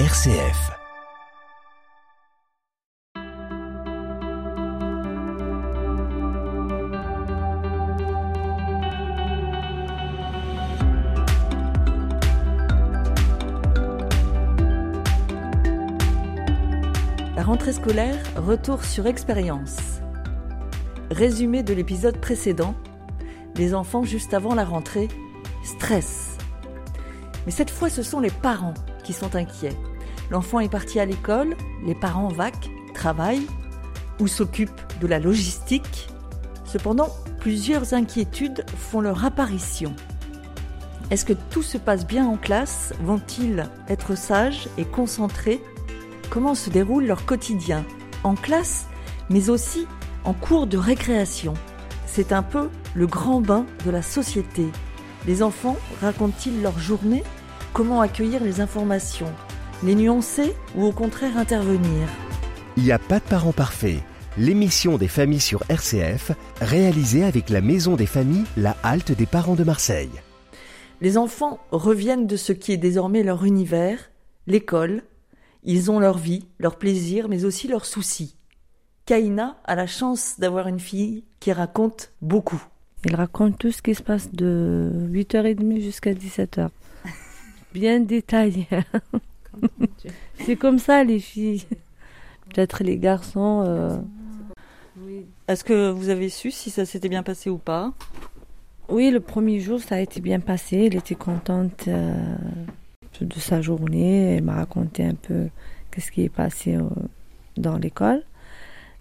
RCF. La rentrée scolaire, retour sur expérience. Résumé de l'épisode précédent, les enfants juste avant la rentrée, stress. Mais cette fois, ce sont les parents sont inquiets. L'enfant est parti à l'école, les parents vaquent, travaillent ou s'occupent de la logistique. Cependant, plusieurs inquiétudes font leur apparition. Est-ce que tout se passe bien en classe? Vont-ils être sages et concentrés? Comment se déroule leur quotidien? En classe, mais aussi en cours de récréation. C'est un peu le grand bain de la société. Les enfants racontent-ils leur journée? Comment accueillir les informations Les nuancer ou au contraire intervenir Il n'y a pas de parents parfaits. L'émission des familles sur RCF, réalisée avec la Maison des familles, la halte des parents de Marseille. Les enfants reviennent de ce qui est désormais leur univers, l'école. Ils ont leur vie, leurs plaisirs, mais aussi leurs soucis. Kaina a la chance d'avoir une fille qui raconte beaucoup. Il raconte tout ce qui se passe de 8h30 jusqu'à 17h. Bien détaillé. C'est comme ça les filles. Peut-être les garçons. euh, Est-ce que vous avez su si ça s'était bien passé ou pas? Oui, le premier jour, ça a été bien passé. Elle était contente euh, de sa journée. Elle m'a raconté un peu qu'est-ce qui est passé euh, dans l'école.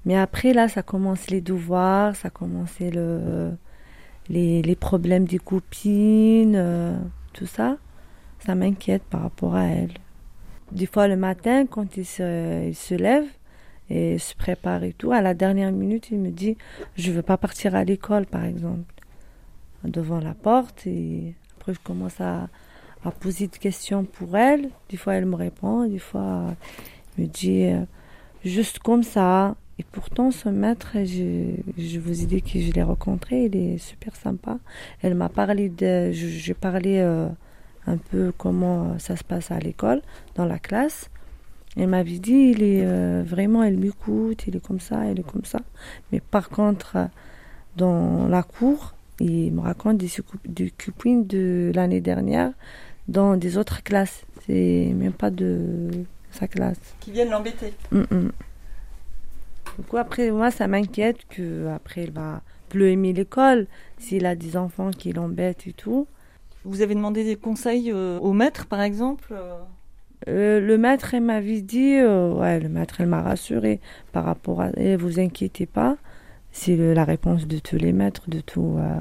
Mais après, là, ça commence les devoirs, ça commençait le, les, les problèmes des copines, euh, tout ça. Ça m'inquiète par rapport à elle. Des fois, le matin, quand il se, lève et se prépare et tout, à la dernière minute, il me dit Je veux pas partir à l'école, par exemple. Devant la porte. Après, je commence à, poser des questions pour elle. Des fois, elle me répond. Des fois, elle me dit Juste comme ça. Et pourtant, ce maître, je, vous ai dit que je l'ai rencontré, il est super sympa. Elle m'a parlé de. J'ai parlé euh, un peu comment ça se passe à l'école, dans la classe. Elle m'avait dit, il est euh, vraiment, elle m'écoute, il est comme ça, il est comme ça. Mais par contre, euh, dans la cour, il me raconte des, des copines de l'année dernière dans des autres classes. C'est même pas de sa classe. Qui viennent l'embêter. Mm, mm. Du coup, après, moi, ça m'inquiète que après, elle va plus aimer l'école s'il a des enfants qui l'embêtent et tout. Vous avez demandé des conseils euh, au maître, par exemple euh Euh, le maître, elle m'avait dit, euh, ouais, le maître, elle m'a rassuré par rapport à, et vous inquiétez pas, c'est la réponse de tous les maîtres, de tout. euh.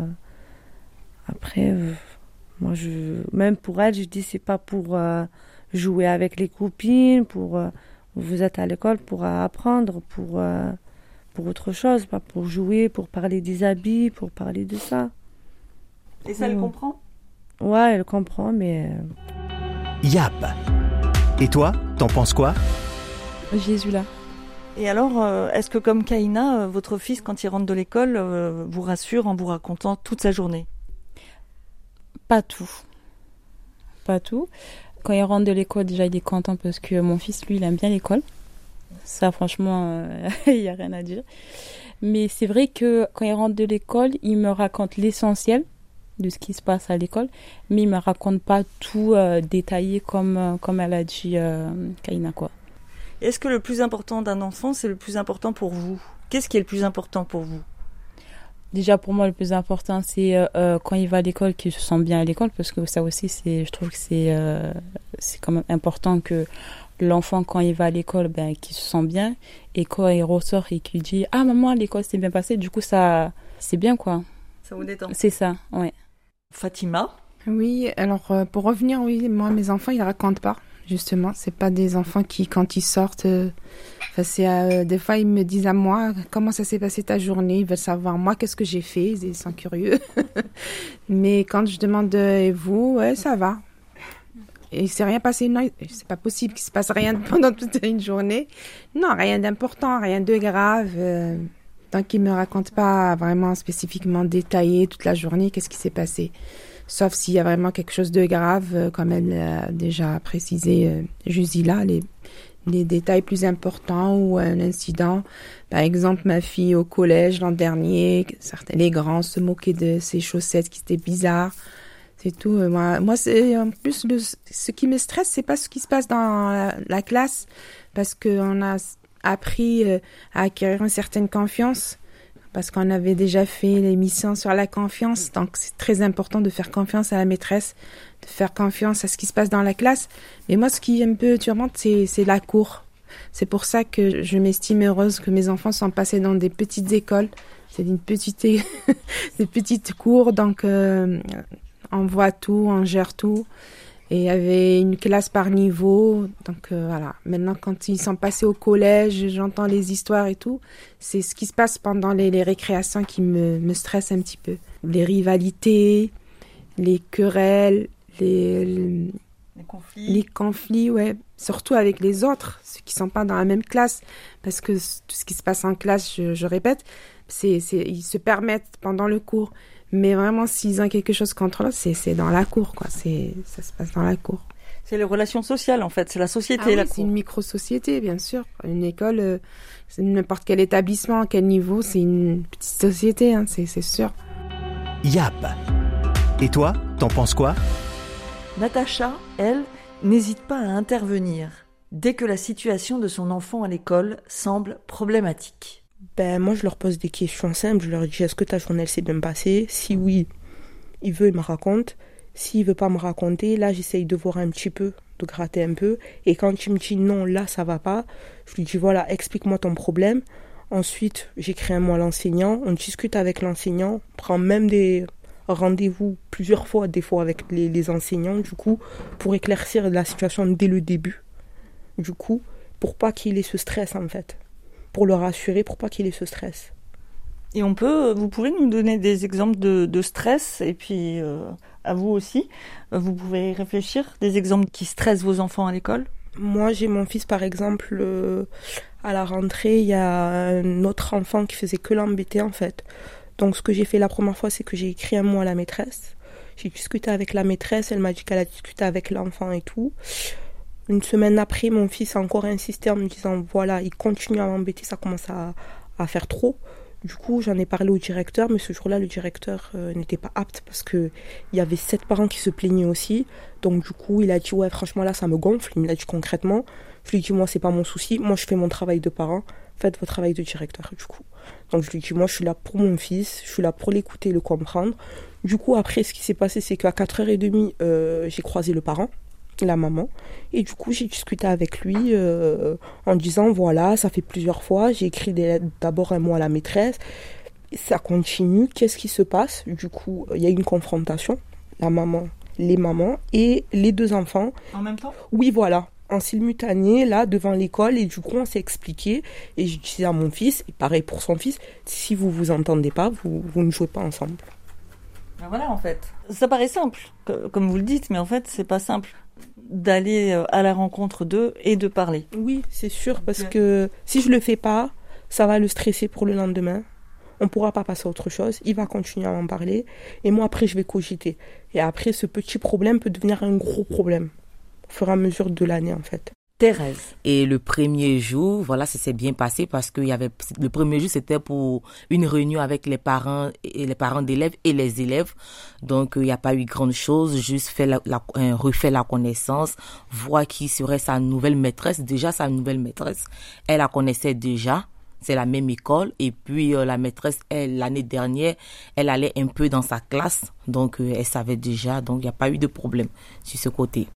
Après, moi, je, même pour elle, je dis, c'est pas pour jouer avec les copines, pour, vous êtes à l'école pour apprendre, pour, pour autre chose, pas pour jouer, pour parler des habits, pour parler de ça. Et ça, elle comprend? Ouais, elle comprend, mais euh, YAP. Et toi, t'en penses quoi? Jésus là. Et alors, euh, est-ce que comme Kaina, euh, votre fils, quand il rentre de l'école, vous rassure en vous racontant toute sa journée? Pas tout. Pas tout. Quand il rentre de l'école, déjà, il est content parce que mon fils, lui, il aime bien l'école. Ça, franchement, il n'y a rien à dire. Mais c'est vrai que quand il rentre de l'école, il me raconte l'essentiel de ce qui se passe à l'école, mais il me raconte pas tout euh, détaillé comme, euh, comme elle a dit euh, Kaina, quoi. Est-ce que le plus important d'un enfant, c'est le plus important pour vous? Qu'est-ce qui est le plus important pour vous? Déjà pour moi le plus important c'est euh, quand il va à l'école qu'il se sent bien à l'école parce que ça aussi c'est je trouve que c'est c'est quand même important que l'enfant quand il va à l'école ben qu'il se sent bien et quand il ressort et qu'il dit ah maman l'école s'est bien passée du coup ça c'est bien quoi Ça vous détend? C'est ça ouais Fatima Oui, alors euh, pour revenir, oui, moi mes enfants ils racontent pas, justement. C'est pas des enfants qui, quand ils sortent, euh, c'est euh, des fois ils me disent à moi comment ça s'est passé ta journée? Ils veulent savoir moi qu'est-ce que j'ai fait? Ils sont curieux. Mais quand je demande et vous, ouais, ça va. Et il s'est rien passé. Non, c'est pas possible qu'il se passe rien pendant toute une journée. Non, rien d'important, rien de grave. Tant qu'il me raconte pas vraiment spécifiquement détaillé toute la journée qu'est-ce qui s'est passé. sauf s'il y a vraiment quelque chose de grave, comme elle a déjà précisé Jusila, les, détails plus importants ou un incident. Par exemple, ma fille au collège l'an dernier, certains les grands se moquaient de ses chaussettes qui étaient bizarres. C'est tout. Moi, moi c'est en plus ce qui me stresse, c'est pas ce qui se passe dans la, classe, parce qu'on a appris à acquérir une certaine confiance parce qu'on avait déjà fait l'émission sur la confiance. Donc, c'est très important de faire confiance à la maîtresse, de faire confiance à ce qui se passe dans la classe. Mais moi, ce qui est un peu tourmente, c'est, c'est la cour. C'est pour ça que je m'estime heureuse que mes enfants sont passés dans des petites écoles. C'est une petite, des petites cours, donc euh, on voit tout, on gère tout. Et il y avait une classe par niveau. Donc euh, voilà. Maintenant, quand ils sont passés au collège, j'entends les histoires et tout. C'est ce qui se passe pendant les, récréations qui me, me stresse un petit peu. Les rivalités, les querelles, les, les conflits. Les conflits, ouais. Surtout avec les autres, ceux qui sont pas dans la même classe. Parce que tout ce qui se passe en classe, je, je répète, c'est, ils se permettent pendant le cours. Mais vraiment, s'ils ont quelque chose contre l'autre, c'est dans la cour, quoi. C'est ça se passe dans la cour. C'est les relations sociales, en fait. C'est la société, ah la C'est une micro-société, bien sûr. Une école, euh, c'est n'importe quel établissement, à quel niveau, c'est une petite société, hein, c'est sûr. Yap. Et toi, t'en penses quoi? Natacha, elle, n'hésite pas à intervenir dès que la situation de son enfant à l'école semble problématique ben moi je leur pose des questions simples, je leur dis est-ce que ta journée s'est bien passée? Si oui, il veut, il me raconte. S'il veut pas me raconter, là j'essaye de voir un petit peu, de gratter un peu. Et quand il me dit non, là ça va pas, je lui dis voilà, explique-moi ton problème. Ensuite, j'écris un mot à l'enseignant, on discute avec l'enseignant, prend même des rendez-vous plusieurs fois, des fois avec les, les enseignants, du coup, pour éclaircir la situation dès le début. Du coup, pour pas qu'il ait ce stress en fait pour le rassurer, pour pas qu'il ait ce stress. Et on peut, vous pouvez nous donner des exemples de, stress et puis euh, à vous aussi, vous pouvez réfléchir des exemples qui stressent vos enfants à l'école? Moi, j'ai mon fils par exemple euh, à la rentrée, il y a un autre enfant qui faisait que l'embêter en fait. Donc ce que j'ai fait la première fois, c'est que j'ai écrit un mot à la maîtresse. J'ai discuté avec la maîtresse, elle m'a dit qu'elle a discuté avec l'enfant et tout. Une semaine après, mon fils a encore insisté en me disant voilà, il continue à m'embêter, ça commence à, faire trop. Du coup, j'en ai parlé au directeur, mais ce jour-là, le directeur euh, n'était pas apte parce que il y avait sept parents qui se plaignaient aussi. Donc, du coup, il a dit ouais, franchement là, ça me gonfle. Il me l'a dit concrètement. Je lui ai dit moi, c'est pas mon souci. Moi, je fais mon travail de parent. Faites votre travail de directeur. Du coup, donc je lui ai dit moi, je suis là pour mon fils. Je suis là pour l'écouter, le comprendre. Du coup, après, ce qui s'est passé, c'est qu'à 4h30, euh, j'ai croisé le parent la maman. Et du coup, j'ai discuté avec lui euh, en disant voilà, ça fait plusieurs fois, j'ai écrit d'abord un mot à la maîtresse, ça continue, qu'est-ce qui se passe? Du coup, il y a une confrontation, la maman, les mamans et les deux enfants. En même temps? Oui, voilà. En simultané, là, devant l'école, et du coup, on s'est expliqué. Et j'ai dit à mon fils, et pareil pour son fils, si vous vous entendez pas, vous, vous ne jouez pas ensemble. Ben voilà, en fait. Ça paraît simple, comme vous le dites, mais en fait, c'est pas simple d'aller euh, à la rencontre d'eux et de parler. Oui, c'est sûr, parce que si je le fais pas, ça va le stresser pour le lendemain. On pourra pas passer à autre chose. Il va continuer à en parler. Et moi, après, je vais cogiter. Et après, ce petit problème peut devenir un gros problème. Au fur et à mesure de l'année, en fait. Thérèse. Et le premier jour, voilà, ça s'est bien passé parce qu'il y avait le premier jour c'était pour une réunion avec les parents et les parents d'élèves et les élèves. Donc il n'y a pas eu grande chose, juste fait la, refait la connaissance, voir qui serait sa nouvelle maîtresse. Déjà sa nouvelle maîtresse, elle la connaissait déjà. C'est la même école et puis euh, la maîtresse, elle l'année dernière, elle allait un peu dans sa classe, donc euh, elle savait déjà, donc il n'y a pas eu de problème sur ce côté.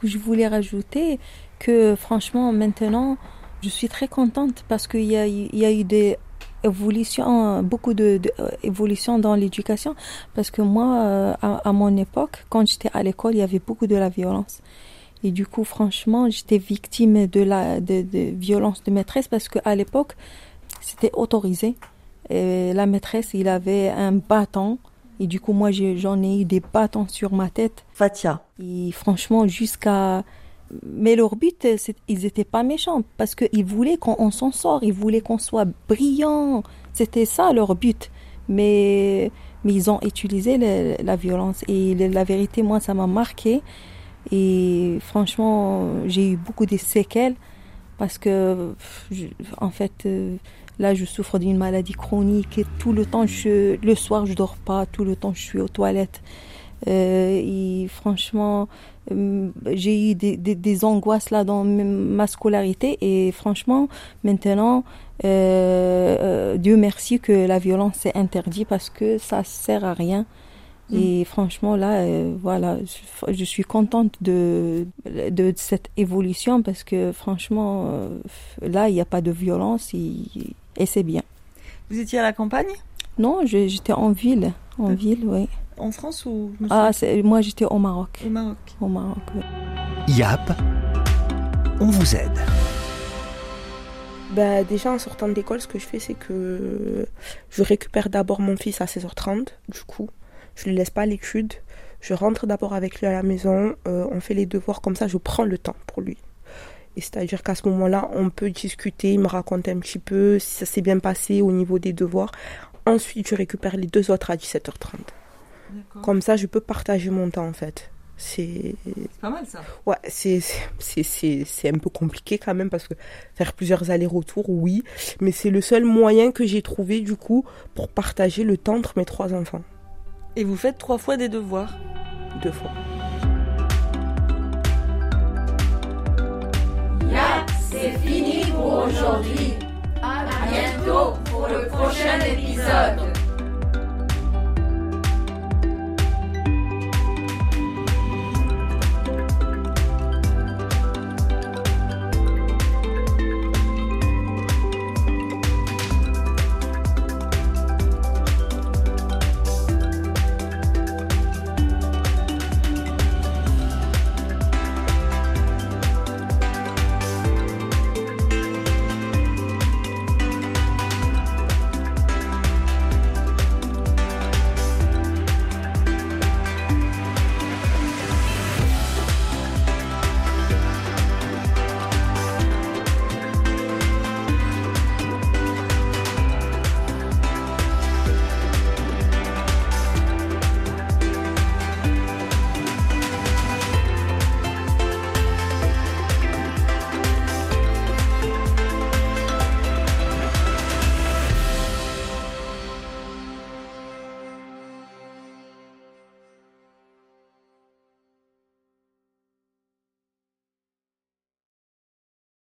Que je voulais rajouter, que franchement maintenant, je suis très contente parce qu'il y a, il y a eu des évolutions, beaucoup de, dans l'éducation. Parce que moi, euh, à, mon époque, quand j'étais à l'école, il y avait beaucoup de la violence. Et du coup, franchement, j'étais victime de la de, de violence de maîtresse parce qu'à l'époque, c'était autorisé. Et la maîtresse, il avait un bâton et du coup, moi, j'en ai eu des bâtons sur ma tête. Fatia. Et franchement, jusqu'à mais leur but, ils n'étaient pas méchants parce qu'ils voulaient qu'on s'en sort, ils voulaient qu'on soit brillant. C'était ça leur but. Mais, mais ils ont utilisé la violence. Et la vérité, moi, ça m'a marqué. Et franchement, j'ai eu beaucoup de séquelles parce que, en fait, euh, là, je souffre d'une maladie chronique et tout le temps, je, le soir, je dors pas, tout le temps, je suis aux toilettes. Euh, et franchement, euh, j'ai eu des, des, angoisses là dans ma scolarité et franchement, maintenant, euh, Dieu merci que la violence est interdite parce que ça sert à rien. Mm. Et franchement, là, voilà, je, suis contente de, de, cette évolution parce que franchement, là, il n'y a pas de violence et c'est bien. Vous étiez à la campagne? Non, j'étais en ville. En ville, oui en France ou Ah, moi j'étais au Maroc. Au Maroc. Au Maroc. YAP, on vous aide. Bah, déjà en sortant de l'école, ce que je fais, c'est que je récupère d'abord mon fils à 16h30. Du coup, je ne le laisse pas à l'étude. Je rentre d'abord avec lui à la maison. Euh, on fait les devoirs comme ça. Je prends le temps pour lui. Et c'est-à-dire qu'à ce moment-là, on peut discuter, il me raconte un petit peu si ça s'est bien passé au niveau des devoirs. Ensuite, je récupère les deux autres à 17h30. Comme ça, je peux partager mon temps en fait. C'est pas mal ça. Ouais, c'est c'est un peu compliqué quand même parce que faire plusieurs allers-retours, oui, mais c'est le seul moyen que j'ai trouvé du coup pour partager le temps entre mes trois enfants. Et vous faites trois fois des devoirs? Deux fois. C'est fini pour aujourd'hui. À bientôt pour le prochain épisode.